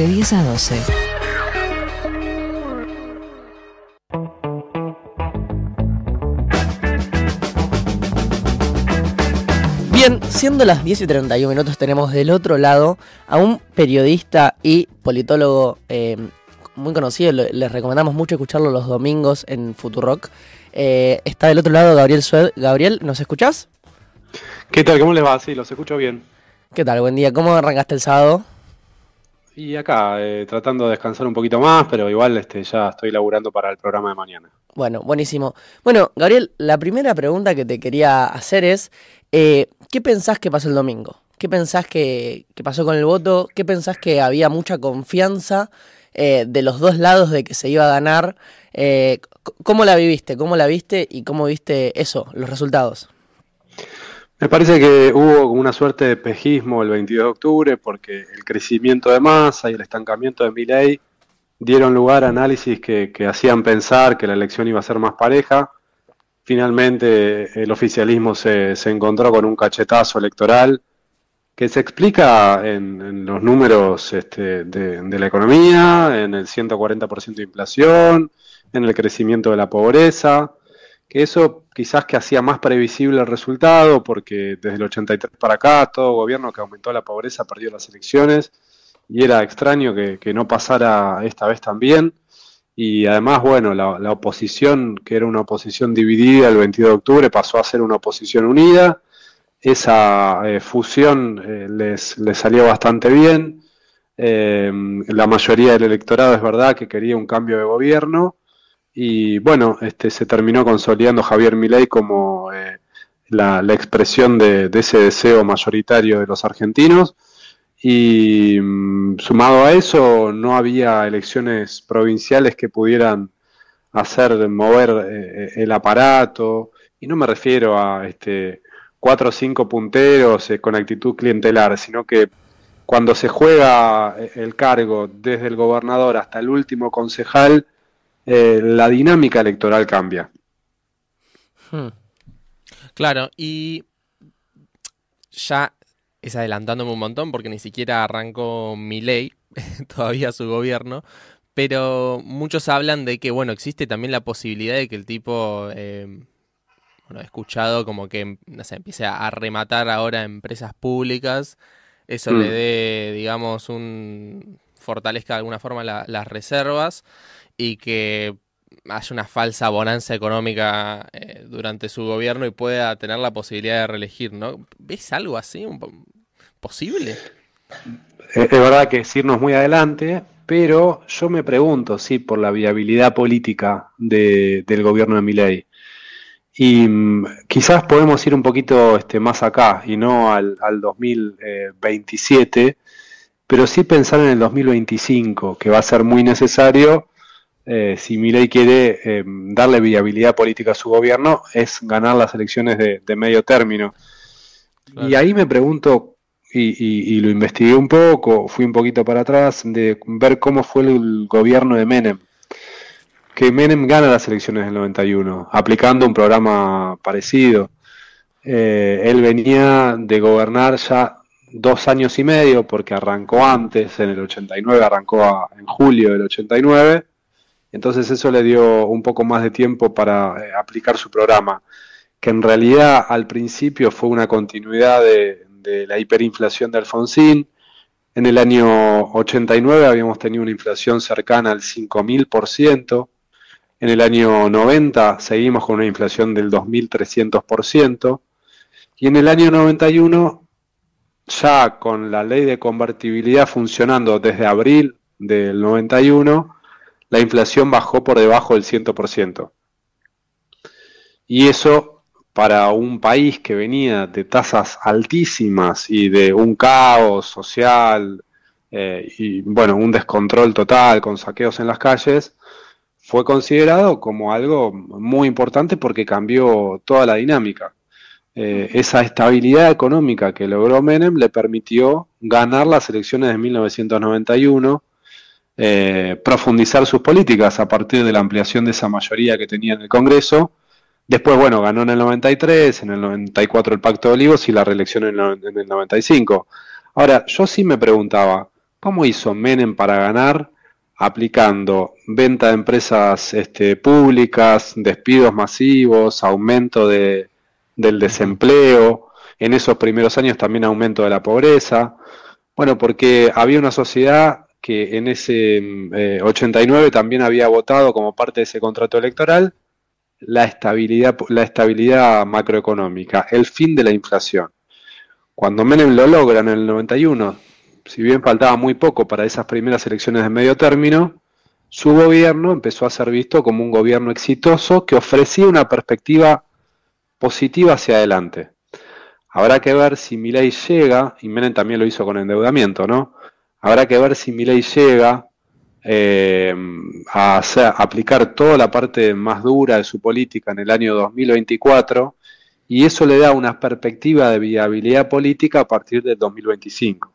de 10 a 12. Bien, siendo las 10 y 31 minutos, tenemos del otro lado a un periodista y politólogo eh, muy conocido. Les recomendamos mucho escucharlo los domingos en Futurock. Eh, está del otro lado Gabriel Sued. Gabriel, ¿nos escuchás? ¿Qué tal? ¿Cómo les va? Sí, los escucho bien. ¿Qué tal? Buen día. ¿Cómo arrancaste el sábado? Y acá, eh, tratando de descansar un poquito más, pero igual este, ya estoy laburando para el programa de mañana. Bueno, buenísimo. Bueno, Gabriel, la primera pregunta que te quería hacer es, eh, ¿qué pensás que pasó el domingo? ¿Qué pensás que, que pasó con el voto? ¿Qué pensás que había mucha confianza eh, de los dos lados de que se iba a ganar? Eh, ¿Cómo la viviste? ¿Cómo la viste y cómo viste eso, los resultados? Me parece que hubo como una suerte de espejismo el 22 de octubre porque el crecimiento de masa y el estancamiento de Milei dieron lugar a análisis que, que hacían pensar que la elección iba a ser más pareja. Finalmente el oficialismo se, se encontró con un cachetazo electoral que se explica en, en los números este, de, de la economía, en el 140% de inflación, en el crecimiento de la pobreza, que eso quizás que hacía más previsible el resultado, porque desde el 83 para acá todo gobierno que aumentó la pobreza perdió las elecciones, y era extraño que, no pasara esta vez también. Y además, bueno, la, oposición, que era una oposición dividida el 22 de octubre, pasó a ser una oposición unida. Esa eh, fusión eh, les, les salió bastante bien. Eh, la mayoría del electorado es verdad que quería un cambio de gobierno. Y bueno, este, se terminó consolidando Javier Milei como eh, la, la expresión de, ese deseo mayoritario de los argentinos. Y mm, sumado a eso, no había elecciones provinciales que pudieran hacer mover eh, el aparato. Y no me refiero a este, cuatro o cinco punteros eh, con actitud clientelar, sino que cuando se juega eh, el cargo desde el gobernador hasta el último concejal, eh, la dinámica electoral cambia. Hmm. Claro, y ya es adelantándome un montón porque ni siquiera arrancó Milei todavía su gobierno, pero muchos hablan de que, bueno, existe también la posibilidad de que el tipo, eh, bueno, he escuchado como que, no sé, empiece a rematar ahora empresas públicas, eso Mm. le dé, digamos, un fortalezca de alguna forma la- las reservas y que haya una falsa bonanza económica eh, durante su gobierno y pueda tener la posibilidad de reelegir, ¿no? ¿Ves algo así? ¿Posible? Es verdad que es irnos muy adelante, pero yo me pregunto, sí, por la viabilidad política de- del gobierno de Milei. Y mm, quizás podemos ir un poquito este, más acá y no al, al 2027, pero sí pensar en el 2025, que va a ser muy necesario eh, si Milei quiere eh, darle viabilidad política a su gobierno, es ganar las elecciones de, de medio término. Claro. Y ahí me pregunto, y, y- y lo investigué un poco, fui un poquito para atrás, de ver cómo fue el gobierno de Menem. Que Menem gana las elecciones del 91, aplicando un programa parecido. Eh, él venía de gobernar ya dos años y medio, porque arrancó antes, en el 89, arrancó a- en julio del 89, entonces eso le dio un poco más de tiempo para eh, aplicar su programa, que en realidad al principio fue una continuidad de, la hiperinflación de Alfonsín. En el año 89 habíamos tenido una inflación cercana al 5.000%. En el año 90 seguimos con una inflación del 2.300%. Y en el año 91, ya con la ley de convertibilidad funcionando desde abril del 91, la inflación bajó por debajo del 100%. Y eso para un país que venía de tasas altísimas y de un caos social eh, y bueno, un descontrol total con saqueos en las calles, fue considerado como algo muy importante porque cambió toda la dinámica. Eh, esa estabilidad económica que logró Menem le permitió ganar las elecciones de 1991, eh, profundizar sus políticas a partir de la ampliación de esa mayoría que tenía en el Congreso. Después, bueno, ganó en el 93, en el 94 el Pacto de Olivos y la reelección en el, no- en el 95. Ahora, yo sí me preguntaba, ¿Cómo hizo Menem para ganar? Aplicando venta de empresas este, públicas, despidos masivos, aumento de, del desempleo, en esos primeros años también aumento de la pobreza. Bueno, porque había una sociedad que en ese 89 eh, también había votado como parte de ese contrato electoral la estabilidad, la estabilidad macroeconómica, el fin de la inflación. Cuando Menem lo logra en el 91, si bien faltaba muy poco para esas primeras elecciones de medio término, su gobierno empezó a ser visto como un gobierno exitoso que ofrecía una perspectiva positiva hacia adelante. Habrá que ver si Milei llega, y Menem también lo hizo con endeudamiento, ¿no? Habrá que ver si Milei llega eh, a aplicar toda la parte más dura de su política en el año 2024 y eso le da una perspectiva de viabilidad política a partir del 2025.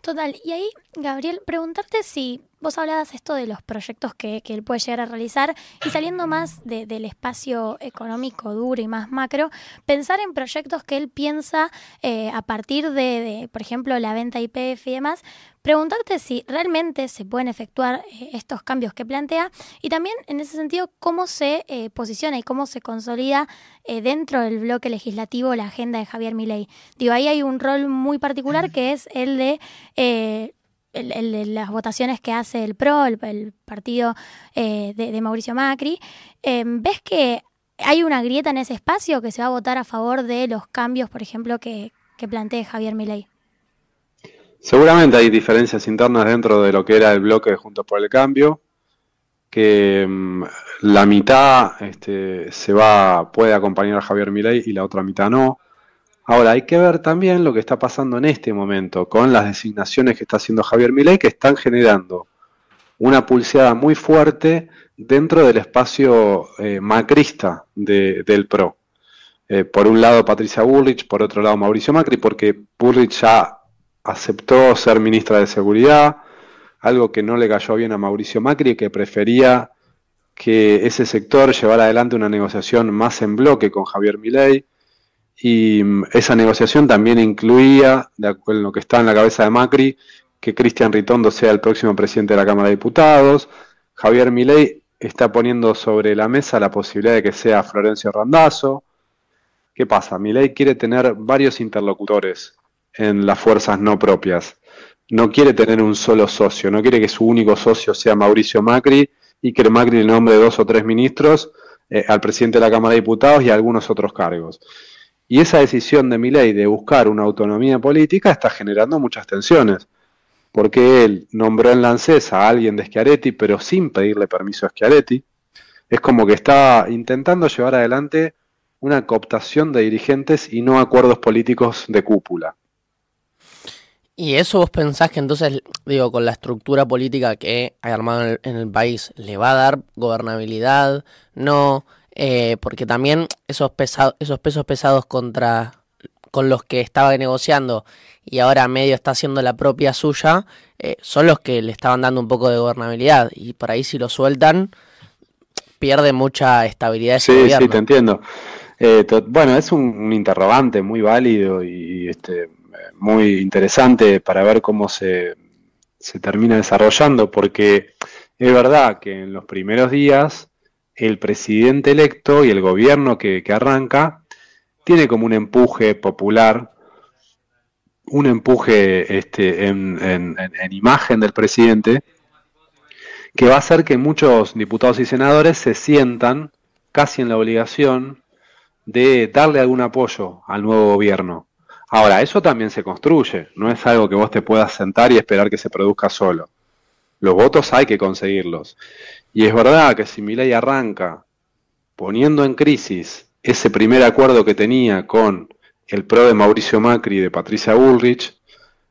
Total, y ahí, Gabriel, preguntarte si vos hablabas esto de los proyectos que, él puede llegar a realizar y saliendo más del espacio económico duro y más macro, pensar en proyectos que él piensa eh, a partir de, por ejemplo, la venta IPF y demás, preguntarte si realmente se pueden efectuar eh, estos cambios que plantea y también en ese sentido cómo se eh, posiciona y cómo se consolida dentro del bloque legislativo la agenda de Javier Milei. Digo, ahí hay un rol muy particular que es el de... El, de las votaciones que hace el PRO, el, partido de, Mauricio Macri, ¿ves que hay una grieta en ese espacio que se va a votar a favor de los cambios, por ejemplo, que, que plantee Javier Milei? Seguramente hay diferencias internas dentro de lo que era el bloque de Juntos por el Cambio, que mm, la mitad este, se va, puede acompañar a Javier Milei y la otra mitad no. Ahora, hay que ver también lo que está pasando en este momento con las designaciones que está haciendo Javier Milei, que están generando una pulseada muy fuerte dentro del espacio eh, macrista del PRO. Eh, por un lado Patricia Bullrich, por otro lado Mauricio Macri, porque Bullrich ya aceptó ser ministra de Seguridad, algo que no le cayó bien a Mauricio Macri, que prefería que ese sector llevara adelante una negociación más en bloque con Javier Milei. Y mm, esa negociación también incluía, de acuerdo con lo que está en la cabeza de Macri, que Cristian Ritondo sea el próximo presidente de la Cámara de Diputados. Javier Milei está poniendo sobre la mesa la posibilidad de que sea Florencio Randazzo. ¿Qué pasa? Milei quiere tener varios interlocutores en las fuerzas no propias. No quiere tener un solo socio, no quiere que su único socio sea Mauricio Macri y que Macri le nombre dos o tres ministros eh, al presidente de la Cámara de Diputados y a algunos otros cargos. Y esa decisión de Milei de buscar una autonomía política está generando muchas tensiones, porque él nombró en Lancesa a alguien de Schiaretti, pero sin pedirle permiso a Schiaretti. Es como que está intentando llevar adelante una cooptación de dirigentes y no acuerdos políticos de cúpula. ¿Y eso vos pensás que entonces, digo, con la estructura política que hay armado en el, país, le va a dar gobernabilidad? No, eh, porque también esos, pesados, esos pesos pesados contra con los que estaba negociando y ahora medio está haciendo la propia suya, eh, son los que le estaban dando un poco de gobernabilidad. Y por ahí si lo sueltan, pierde mucha estabilidad ese sí, Sí, te entiendo. Eh, bueno, es un, interrogante muy válido y este muy interesante para ver cómo se, se termina desarrollando, porque es verdad que en los primeros días el presidente electo y el gobierno que, arranca tiene como un empuje popular, un empuje este, en, en, imagen del presidente, que va a hacer que muchos diputados y senadores se sientan casi en la obligación de darle algún apoyo al nuevo gobierno. Ahora, eso también se construye, no es algo que vos te puedas sentar y esperar que se produzca solo. Los votos hay que conseguirlos. Y es verdad que si ley arranca poniendo en crisis ese primer acuerdo que tenía con el PRO de Mauricio Macri y de Patricia Bullrich,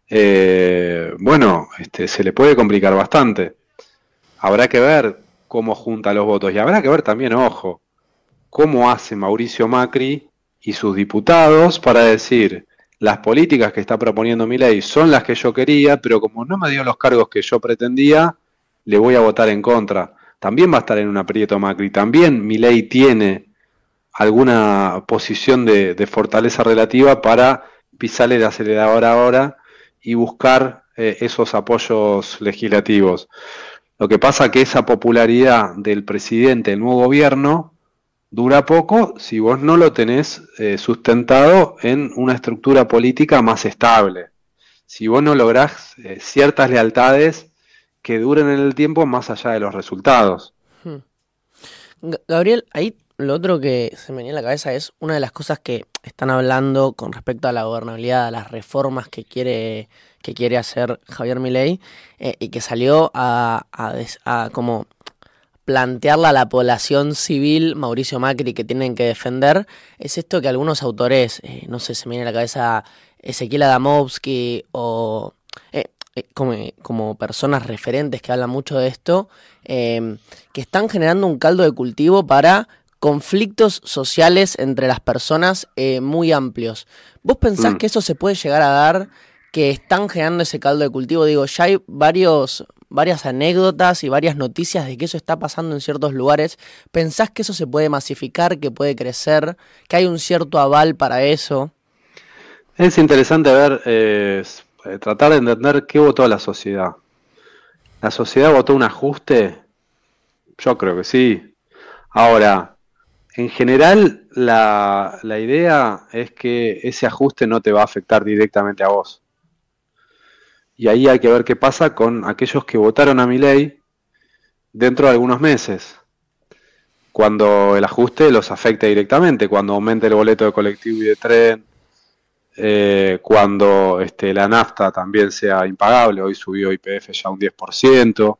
eh, bueno, este, se le puede complicar bastante. Habrá que ver cómo junta los votos y habrá que ver también, ojo, cómo hace Mauricio Macri y sus diputados para decir, las políticas que está proponiendo mi ley son las que yo quería, pero como no me dio los cargos que yo pretendía, le voy a votar en contra. También va a estar en un aprieto Macri. También mi ley tiene alguna posición de, fortaleza relativa para pisarle el acelerador ahora y buscar eh, esos apoyos legislativos. Lo que pasa que esa popularidad del presidente del nuevo gobierno dura poco si vos no lo tenés eh, sustentado en una estructura política más estable. Si vos no lográs eh, ciertas lealtades que duren en el tiempo más allá de los resultados. Hmm. Gabriel, ahí lo otro que se me venía a la cabeza es una de las cosas que están hablando con respecto a la gobernabilidad, a las reformas que quiere, que quiere hacer Javier Milei eh, y que salió a, a, como plantearla a la población civil Mauricio Macri que tienen que defender, es esto que algunos autores, eh, no sé, se me viene a la cabeza Ezequiel Adamovsky o eh, como, como, personas referentes que hablan mucho de esto, que están generando un caldo de cultivo para conflictos sociales entre las personas eh, muy amplios. ¿Vos pensás mm. que eso se puede llegar a dar, que están generando ese caldo de cultivo? Digo, ya hay varios, varias anécdotas y varias noticias de que eso está pasando en ciertos lugares. ¿Pensás que eso se puede masificar, que puede crecer, que hay un cierto aval para eso? Es interesante ver, eh, tratar de entender qué votó la sociedad. ¿La sociedad votó un ajuste? Yo creo que sí. Ahora, en general, la, idea es que ese ajuste no te va a afectar directamente a vos. Y ahí hay que ver qué pasa con aquellos que votaron a mi ley dentro de algunos meses. Cuando el ajuste los afecte directamente, cuando aumente el boleto de colectivo y de tren, eh, cuando este, la nafta también sea impagable, hoy subió IPF ya un 10%,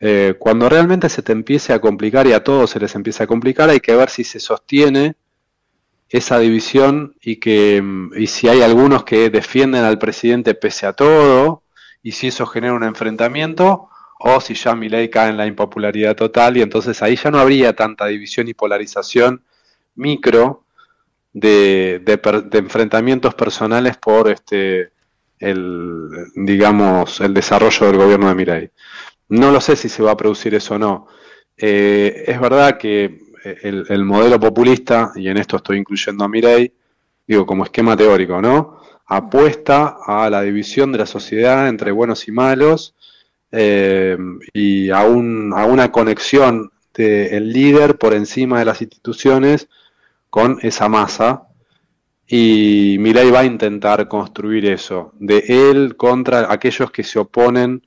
eh, cuando realmente se te empiece a complicar y a todos se les empieza a complicar, hay que ver si se sostiene esa división y que mm, y si hay algunos que defienden al presidente pese a todo y si eso genera un enfrentamiento o si ya mi ley cae en la impopularidad total y entonces ahí ya no habría tanta división y polarización micro de, de, enfrentamientos personales por este el digamos el desarrollo del gobierno de Milei. No lo sé si se va a producir eso o no. Eh, es verdad que el, modelo populista, y en esto estoy incluyendo a Mirei, digo como esquema teórico, ¿no? Apuesta a la división de la sociedad entre buenos y malos eh, y a, un, a, una conexión del líder por encima de las instituciones con esa masa. Y Milei va a intentar construir eso, de él contra aquellos que se oponen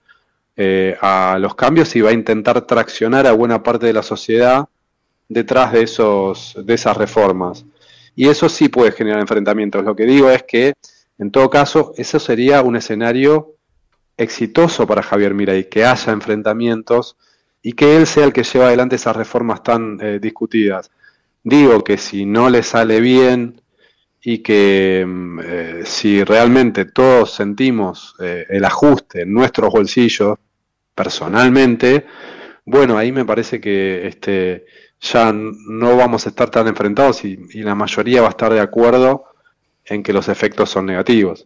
eh, a los cambios y va a intentar traccionar a buena parte de la sociedad detrás de, esos, de esas reformas. Y eso sí puede generar enfrentamientos. Lo que digo es que, en todo caso, eso sería un escenario exitoso para Javier Miray, que haya enfrentamientos y que él sea el que lleva adelante esas reformas tan eh, discutidas. Digo que si no le sale bien y que mm, eh, si realmente todos sentimos eh, el ajuste en nuestros bolsillos personalmente, bueno, ahí me parece que este, ya no vamos a estar tan enfrentados y, la mayoría va a estar de acuerdo en que los efectos son negativos.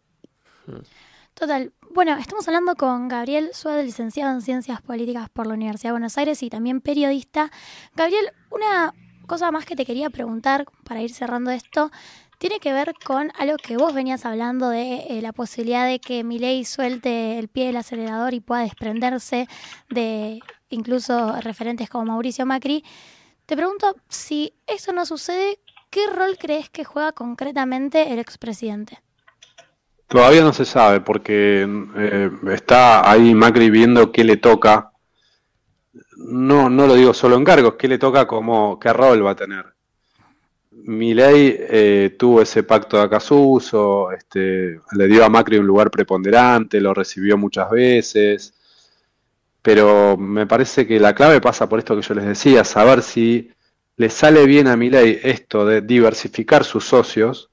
Total. Bueno, estamos hablando con Gabriel Suárez, licenciado en Ciencias Políticas por la Universidad de Buenos Aires y también periodista. Gabriel, una cosa más que te quería preguntar para ir cerrando esto tiene que ver con algo que vos venías hablando de eh, la posibilidad de que Milei suelte el pie del acelerador y pueda desprenderse de incluso referentes como Mauricio Macri. Te pregunto, si eso no sucede, ¿qué rol crees que juega concretamente el expresidente? Todavía no se sabe porque eh, está ahí Macri viendo qué le toca. No, no lo digo solo en cargos, qué le toca como qué rol va a tener Milei eh, tuvo ese pacto de Acasuso, este, le dio a Macri un lugar preponderante, lo recibió muchas veces, pero me parece que la clave pasa por esto que yo les decía, saber si le sale bien a Milei esto de diversificar sus socios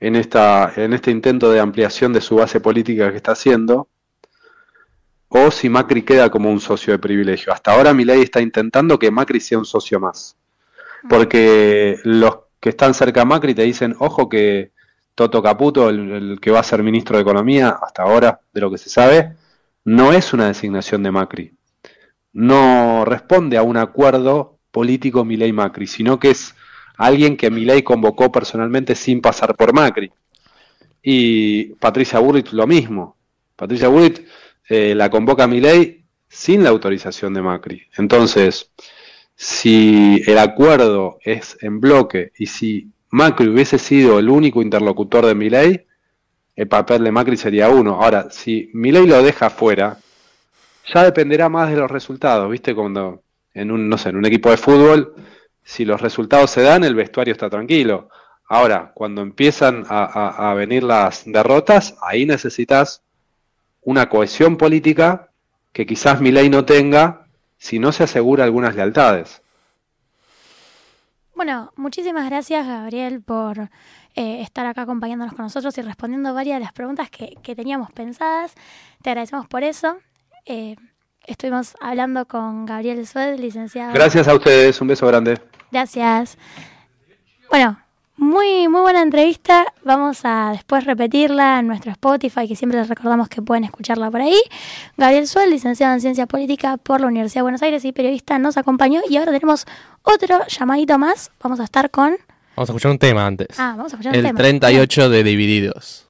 en, esta, en este intento de ampliación de su base política que está haciendo, o si Macri queda como un socio de privilegio. Hasta ahora Milei está intentando que Macri sea un socio más porque los que están cerca a Macri te dicen, ojo que Toto Caputo, el, que va a ser ministro de Economía, hasta ahora, de lo que se sabe, no es una designación de Macri. No responde a un acuerdo político Milei-Macri, sino que es alguien que Milei convocó personalmente sin pasar por Macri. Y Patricia Burrich lo mismo. Patricia Bullrich eh, la convoca Milei sin la autorización de Macri. Entonces, si el acuerdo es en bloque y si Macri hubiese sido el único interlocutor de Milei, el papel de Macri sería uno. Ahora, si Milei lo deja fuera, ya dependerá más de los resultados, ¿viste? Cuando en un, no sé, en un equipo de fútbol, si los resultados se dan, el vestuario está tranquilo. Ahora, cuando empiezan a, venir las derrotas, ahí necesitas una cohesión política que quizás mi ley no tenga si no se asegura algunas lealtades. Bueno, muchísimas gracias Gabriel por eh, estar acá acompañándonos con nosotros y respondiendo varias de las preguntas que, teníamos pensadas. Te agradecemos por eso. Eh, estuvimos hablando con Gabriel Sued, licenciado. Gracias a ustedes, un beso grande. Gracias. Bueno, muy, muy buena entrevista. Vamos a después repetirla en nuestro Spotify, que siempre les recordamos que pueden escucharla por ahí. Gabriel Suel, licenciado en Ciencia Política por la Universidad de Buenos Aires y periodista, nos acompañó. Y ahora tenemos otro llamadito más. Vamos a estar con. Vamos a escuchar un tema antes. Ah, vamos a escuchar un tema. El 38 de Divididos.